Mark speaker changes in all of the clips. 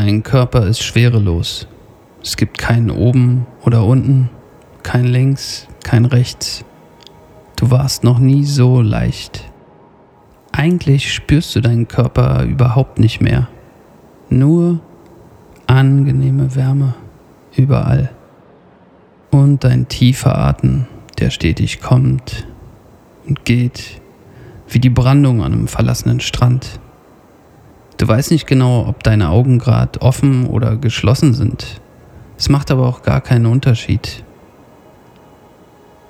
Speaker 1: Dein Körper ist schwerelos. Es gibt keinen oben oder unten, kein links, kein rechts. Du warst noch nie so leicht. Eigentlich spürst du deinen Körper überhaupt nicht mehr. Nur angenehme Wärme überall. Und dein tiefer Atem, der stetig kommt und geht, wie die Brandung an einem verlassenen Strand. Du weißt nicht genau, ob deine Augen gerade offen oder geschlossen sind. Es macht aber auch gar keinen Unterschied.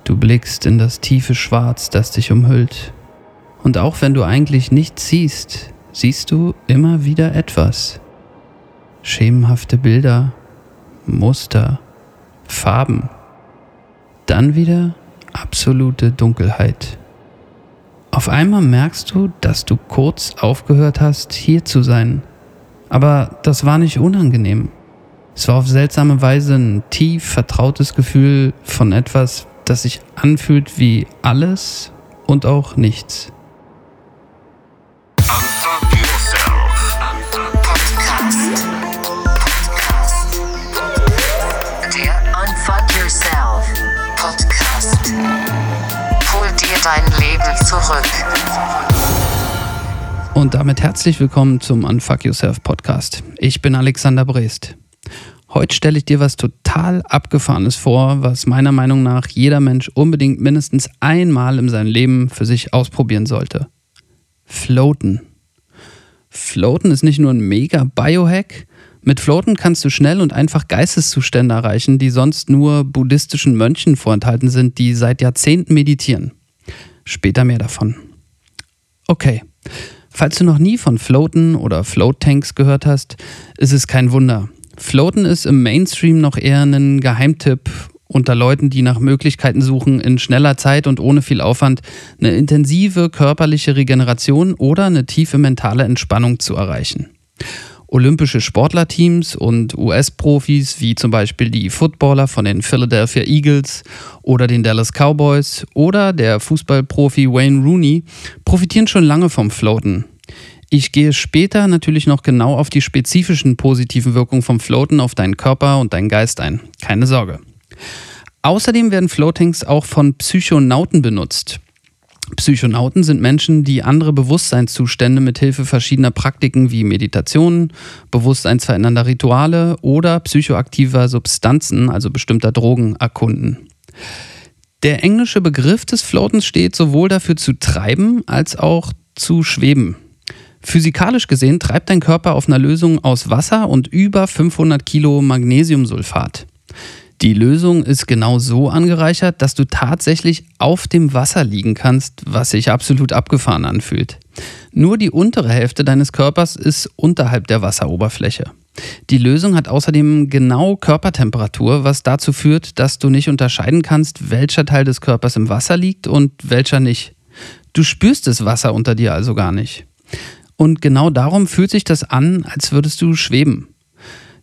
Speaker 1: Du blickst in das tiefe Schwarz, das dich umhüllt. Und auch wenn du eigentlich nichts siehst, siehst du immer wieder etwas. Schemenhafte Bilder, Muster, Farben. Dann wieder absolute Dunkelheit. Auf einmal merkst du, dass du kurz aufgehört hast, hier zu sein. Aber das war nicht unangenehm. Es war auf seltsame Weise ein tief vertrautes Gefühl von etwas, das sich anfühlt wie alles und auch nichts. Zurück. Und damit herzlich willkommen zum Unfuck Yourself Podcast. Ich bin Alexander Brest. Heute stelle ich dir was total Abgefahrenes vor, was meiner Meinung nach jeder Mensch unbedingt mindestens einmal in seinem Leben für sich ausprobieren sollte. Floaten. Floaten ist nicht nur ein mega Biohack. Mit Floaten kannst du schnell und einfach Geisteszustände erreichen, die sonst nur buddhistischen Mönchen vorenthalten sind, die seit Jahrzehnten meditieren. Später mehr davon. Okay. Falls du noch nie von Floaten oder Float Tanks gehört hast, ist es kein Wunder. Floaten ist im Mainstream noch eher ein Geheimtipp unter Leuten, die nach Möglichkeiten suchen, in schneller Zeit und ohne viel Aufwand eine intensive körperliche Regeneration oder eine tiefe mentale Entspannung zu erreichen olympische Sportlerteams und US-Profis wie zum Beispiel die Footballer von den Philadelphia Eagles oder den Dallas Cowboys oder der Fußballprofi Wayne Rooney profitieren schon lange vom Floaten. Ich gehe später natürlich noch genau auf die spezifischen positiven Wirkungen vom Floaten auf deinen Körper und deinen Geist ein. Keine Sorge. Außerdem werden Floatings auch von Psychonauten benutzt. Psychonauten sind Menschen, die andere Bewusstseinszustände mit Hilfe verschiedener Praktiken wie Meditation, bewusstseinsverändernder Rituale oder psychoaktiver Substanzen, also bestimmter Drogen, erkunden. Der englische Begriff des Floatens steht sowohl dafür zu treiben als auch zu schweben. Physikalisch gesehen treibt dein Körper auf einer Lösung aus Wasser und über 500 Kilo Magnesiumsulfat. Die Lösung ist genau so angereichert, dass du tatsächlich auf dem Wasser liegen kannst, was sich absolut abgefahren anfühlt. Nur die untere Hälfte deines Körpers ist unterhalb der Wasseroberfläche. Die Lösung hat außerdem genau Körpertemperatur, was dazu führt, dass du nicht unterscheiden kannst, welcher Teil des Körpers im Wasser liegt und welcher nicht. Du spürst das Wasser unter dir also gar nicht. Und genau darum fühlt sich das an, als würdest du schweben.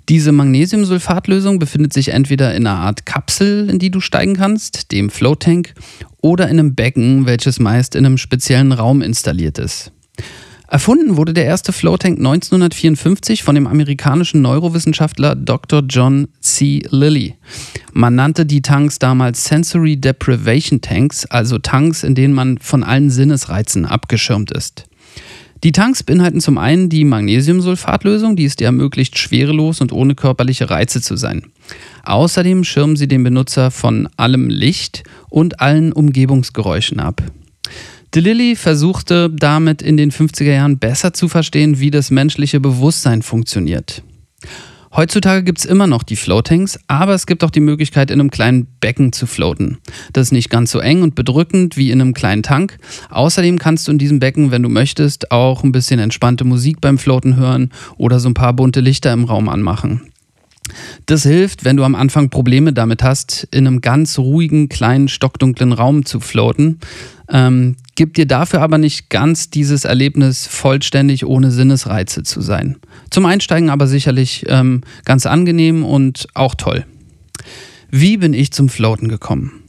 Speaker 1: Diese Magnesiumsulfatlösung befindet sich entweder in einer Art Kapsel, in die du steigen kannst, dem Float-Tank, oder in einem Becken, welches meist in einem speziellen Raum installiert ist. Erfunden wurde der erste Float-Tank 1954 von dem amerikanischen Neurowissenschaftler Dr. John C. Lilly. Man nannte die Tanks damals Sensory Deprivation Tanks, also Tanks, in denen man von allen Sinnesreizen abgeschirmt ist. Die Tanks beinhalten zum einen die Magnesiumsulfatlösung, die es dir ermöglicht, schwerelos und ohne körperliche Reize zu sein. Außerdem schirmen sie den Benutzer von allem Licht und allen Umgebungsgeräuschen ab. DeLilly versuchte damit in den 50er Jahren besser zu verstehen, wie das menschliche Bewusstsein funktioniert. Heutzutage gibt es immer noch die Floatanks, aber es gibt auch die Möglichkeit, in einem kleinen Becken zu floaten. Das ist nicht ganz so eng und bedrückend wie in einem kleinen Tank. Außerdem kannst du in diesem Becken, wenn du möchtest, auch ein bisschen entspannte Musik beim Floaten hören oder so ein paar bunte Lichter im Raum anmachen. Das hilft, wenn du am Anfang Probleme damit hast, in einem ganz ruhigen, kleinen, stockdunklen Raum zu floaten. Ähm, gibt dir dafür aber nicht ganz dieses Erlebnis, vollständig ohne Sinnesreize zu sein. Zum Einsteigen aber sicherlich ähm, ganz angenehm und auch toll. Wie bin ich zum Floaten gekommen?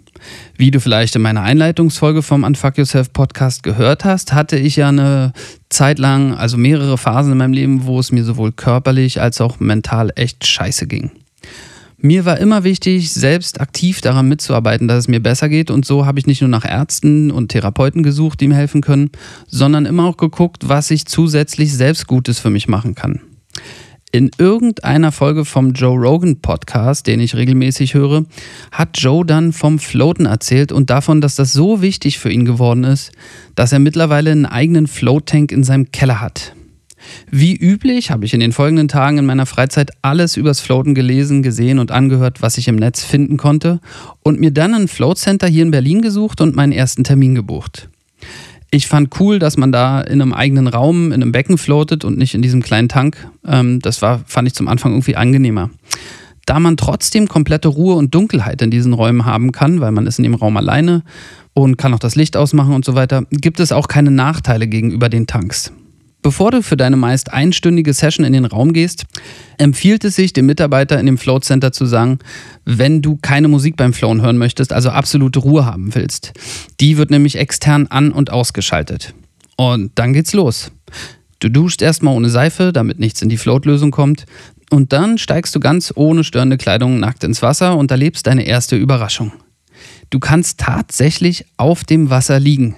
Speaker 1: Wie du vielleicht in meiner Einleitungsfolge vom Unfuck Yourself Podcast gehört hast, hatte ich ja eine Zeit lang, also mehrere Phasen in meinem Leben, wo es mir sowohl körperlich als auch mental echt scheiße ging. Mir war immer wichtig, selbst aktiv daran mitzuarbeiten, dass es mir besser geht. Und so habe ich nicht nur nach Ärzten und Therapeuten gesucht, die mir helfen können, sondern immer auch geguckt, was ich zusätzlich selbst Gutes für mich machen kann. In irgendeiner Folge vom Joe Rogan Podcast, den ich regelmäßig höre, hat Joe dann vom Floaten erzählt und davon, dass das so wichtig für ihn geworden ist, dass er mittlerweile einen eigenen Float Tank in seinem Keller hat. Wie üblich habe ich in den folgenden Tagen in meiner Freizeit alles übers Floaten gelesen, gesehen und angehört, was ich im Netz finden konnte und mir dann ein Float Center hier in Berlin gesucht und meinen ersten Termin gebucht. Ich fand cool, dass man da in einem eigenen Raum, in einem Becken floatet und nicht in diesem kleinen Tank. Ähm, das war, fand ich zum Anfang irgendwie angenehmer. Da man trotzdem komplette Ruhe und Dunkelheit in diesen Räumen haben kann, weil man ist in dem Raum alleine und kann auch das Licht ausmachen und so weiter, gibt es auch keine Nachteile gegenüber den Tanks. Bevor du für deine meist einstündige Session in den Raum gehst, empfiehlt es sich, dem Mitarbeiter in dem Float Center zu sagen, wenn du keine Musik beim Flown hören möchtest, also absolute Ruhe haben willst. Die wird nämlich extern an- und ausgeschaltet. Und dann geht's los. Du duschst erstmal ohne Seife, damit nichts in die Float-Lösung kommt. Und dann steigst du ganz ohne störende Kleidung nackt ins Wasser und erlebst deine erste Überraschung. Du kannst tatsächlich auf dem Wasser liegen.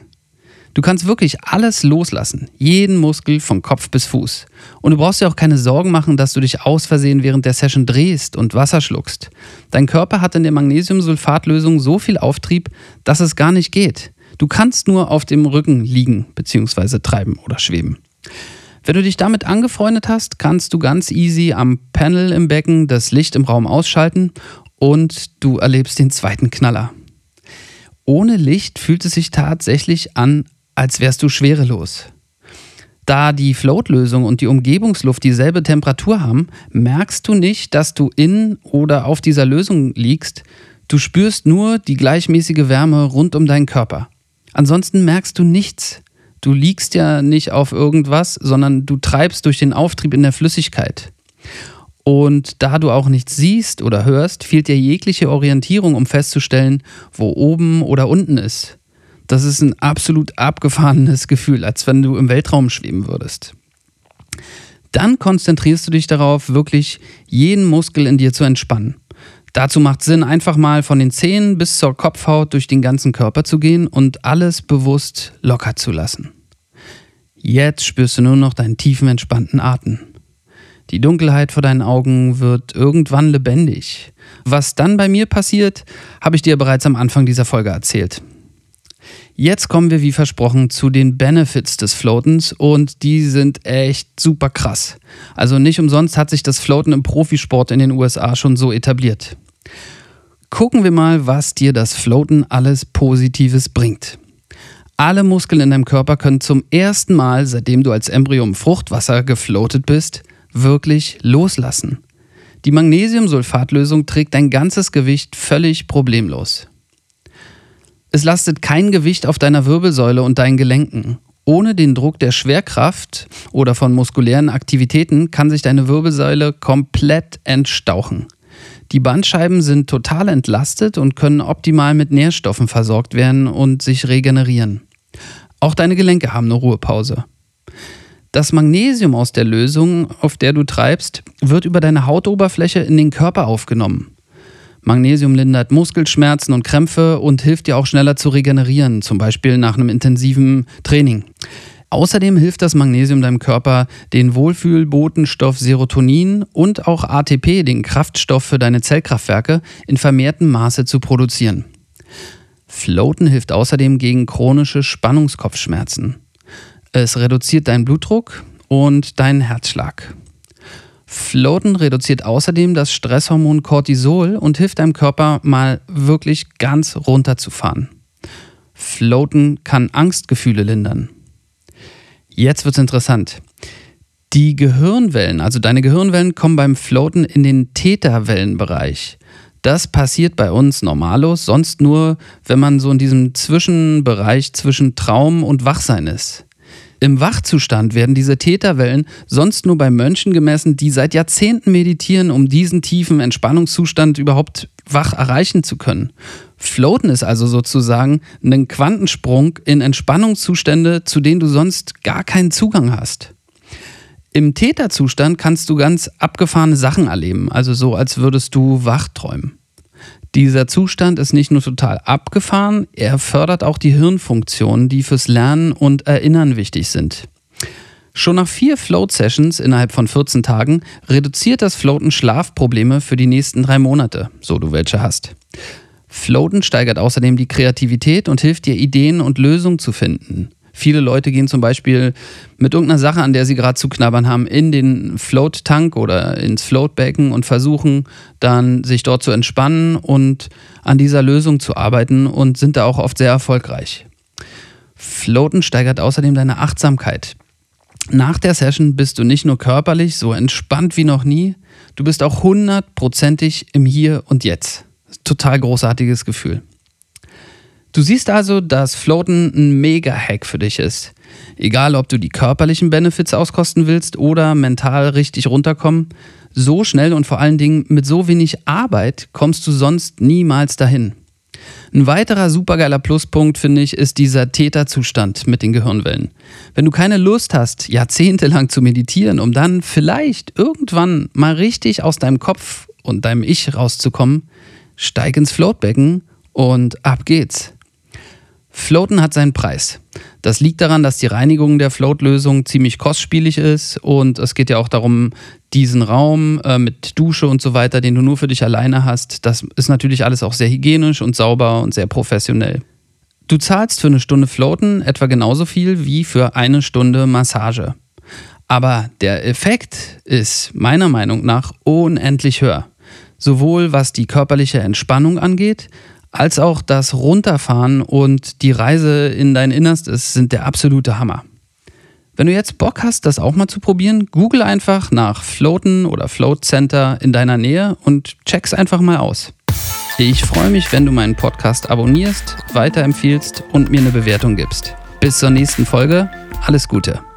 Speaker 1: Du kannst wirklich alles loslassen, jeden Muskel von Kopf bis Fuß. Und du brauchst dir auch keine Sorgen machen, dass du dich aus Versehen während der Session drehst und Wasser schluckst. Dein Körper hat in der Magnesiumsulfatlösung so viel Auftrieb, dass es gar nicht geht. Du kannst nur auf dem Rücken liegen bzw. treiben oder schweben. Wenn du dich damit angefreundet hast, kannst du ganz easy am Panel im Becken das Licht im Raum ausschalten und du erlebst den zweiten Knaller. Ohne Licht fühlt es sich tatsächlich an, als wärst du schwerelos. Da die Floatlösung und die Umgebungsluft dieselbe Temperatur haben, merkst du nicht, dass du in oder auf dieser Lösung liegst. Du spürst nur die gleichmäßige Wärme rund um deinen Körper. Ansonsten merkst du nichts. Du liegst ja nicht auf irgendwas, sondern du treibst durch den Auftrieb in der Flüssigkeit. Und da du auch nichts siehst oder hörst, fehlt dir jegliche Orientierung, um festzustellen, wo oben oder unten ist. Das ist ein absolut abgefahrenes Gefühl, als wenn du im Weltraum schweben würdest. Dann konzentrierst du dich darauf, wirklich jeden Muskel in dir zu entspannen. Dazu macht Sinn, einfach mal von den Zähnen bis zur Kopfhaut durch den ganzen Körper zu gehen und alles bewusst locker zu lassen. Jetzt spürst du nur noch deinen tiefen, entspannten Atem. Die Dunkelheit vor deinen Augen wird irgendwann lebendig. Was dann bei mir passiert, habe ich dir bereits am Anfang dieser Folge erzählt. Jetzt kommen wir wie versprochen zu den Benefits des Floatens und die sind echt super krass. Also nicht umsonst hat sich das Floaten im Profisport in den USA schon so etabliert. Gucken wir mal, was dir das Floaten alles Positives bringt. Alle Muskeln in deinem Körper können zum ersten Mal, seitdem du als Embryo im Fruchtwasser gefloatet bist, wirklich loslassen. Die Magnesiumsulfatlösung trägt dein ganzes Gewicht völlig problemlos. Es lastet kein Gewicht auf deiner Wirbelsäule und deinen Gelenken. Ohne den Druck der Schwerkraft oder von muskulären Aktivitäten kann sich deine Wirbelsäule komplett entstauchen. Die Bandscheiben sind total entlastet und können optimal mit Nährstoffen versorgt werden und sich regenerieren. Auch deine Gelenke haben eine Ruhepause. Das Magnesium aus der Lösung, auf der du treibst, wird über deine Hautoberfläche in den Körper aufgenommen. Magnesium lindert Muskelschmerzen und Krämpfe und hilft dir auch schneller zu regenerieren, zum Beispiel nach einem intensiven Training. Außerdem hilft das Magnesium deinem Körper, den Wohlfühlbotenstoff Serotonin und auch ATP, den Kraftstoff für deine Zellkraftwerke, in vermehrtem Maße zu produzieren. Floaten hilft außerdem gegen chronische Spannungskopfschmerzen. Es reduziert deinen Blutdruck und deinen Herzschlag. Floaten reduziert außerdem das Stresshormon Cortisol und hilft deinem Körper mal wirklich ganz runterzufahren. Floaten kann Angstgefühle lindern. Jetzt wird's interessant. Die Gehirnwellen, also deine Gehirnwellen, kommen beim Floaten in den Theta-Wellenbereich. Das passiert bei uns normallos, sonst nur, wenn man so in diesem Zwischenbereich zwischen Traum und Wachsein ist. Im Wachzustand werden diese Täterwellen sonst nur bei Mönchen gemessen, die seit Jahrzehnten meditieren, um diesen tiefen Entspannungszustand überhaupt wach erreichen zu können. Floaten ist also sozusagen ein Quantensprung in Entspannungszustände, zu denen du sonst gar keinen Zugang hast. Im Täterzustand kannst du ganz abgefahrene Sachen erleben, also so, als würdest du wach träumen. Dieser Zustand ist nicht nur total abgefahren, er fördert auch die Hirnfunktionen, die fürs Lernen und Erinnern wichtig sind. Schon nach vier Float-Sessions innerhalb von 14 Tagen reduziert das Floaten Schlafprobleme für die nächsten drei Monate, so du welche hast. Floaten steigert außerdem die Kreativität und hilft dir, Ideen und Lösungen zu finden. Viele Leute gehen zum Beispiel mit irgendeiner Sache, an der sie gerade zu knabbern haben, in den Float-Tank oder ins Floatbecken und versuchen dann, sich dort zu entspannen und an dieser Lösung zu arbeiten und sind da auch oft sehr erfolgreich. Floaten steigert außerdem deine Achtsamkeit. Nach der Session bist du nicht nur körperlich so entspannt wie noch nie, du bist auch hundertprozentig im Hier und Jetzt. Total großartiges Gefühl. Du siehst also, dass Floaten ein Mega-Hack für dich ist. Egal, ob du die körperlichen Benefits auskosten willst oder mental richtig runterkommen, so schnell und vor allen Dingen mit so wenig Arbeit kommst du sonst niemals dahin. Ein weiterer supergeiler Pluspunkt, finde ich, ist dieser Täterzustand mit den Gehirnwellen. Wenn du keine Lust hast, jahrzehntelang zu meditieren, um dann vielleicht irgendwann mal richtig aus deinem Kopf und deinem Ich rauszukommen, steig ins Floatbecken und ab geht's. Floaten hat seinen Preis. Das liegt daran, dass die Reinigung der Float-Lösung ziemlich kostspielig ist und es geht ja auch darum, diesen Raum äh, mit Dusche und so weiter, den du nur für dich alleine hast, das ist natürlich alles auch sehr hygienisch und sauber und sehr professionell. Du zahlst für eine Stunde Floaten etwa genauso viel wie für eine Stunde Massage. Aber der Effekt ist meiner Meinung nach unendlich höher. Sowohl was die körperliche Entspannung angeht, als auch das Runterfahren und die Reise in dein Innerstes sind der absolute Hammer. Wenn du jetzt Bock hast, das auch mal zu probieren, google einfach nach Floaten oder Float Center in deiner Nähe und check's einfach mal aus. Ich freue mich, wenn du meinen Podcast abonnierst, weiterempfiehlst und mir eine Bewertung gibst. Bis zur nächsten Folge. Alles Gute.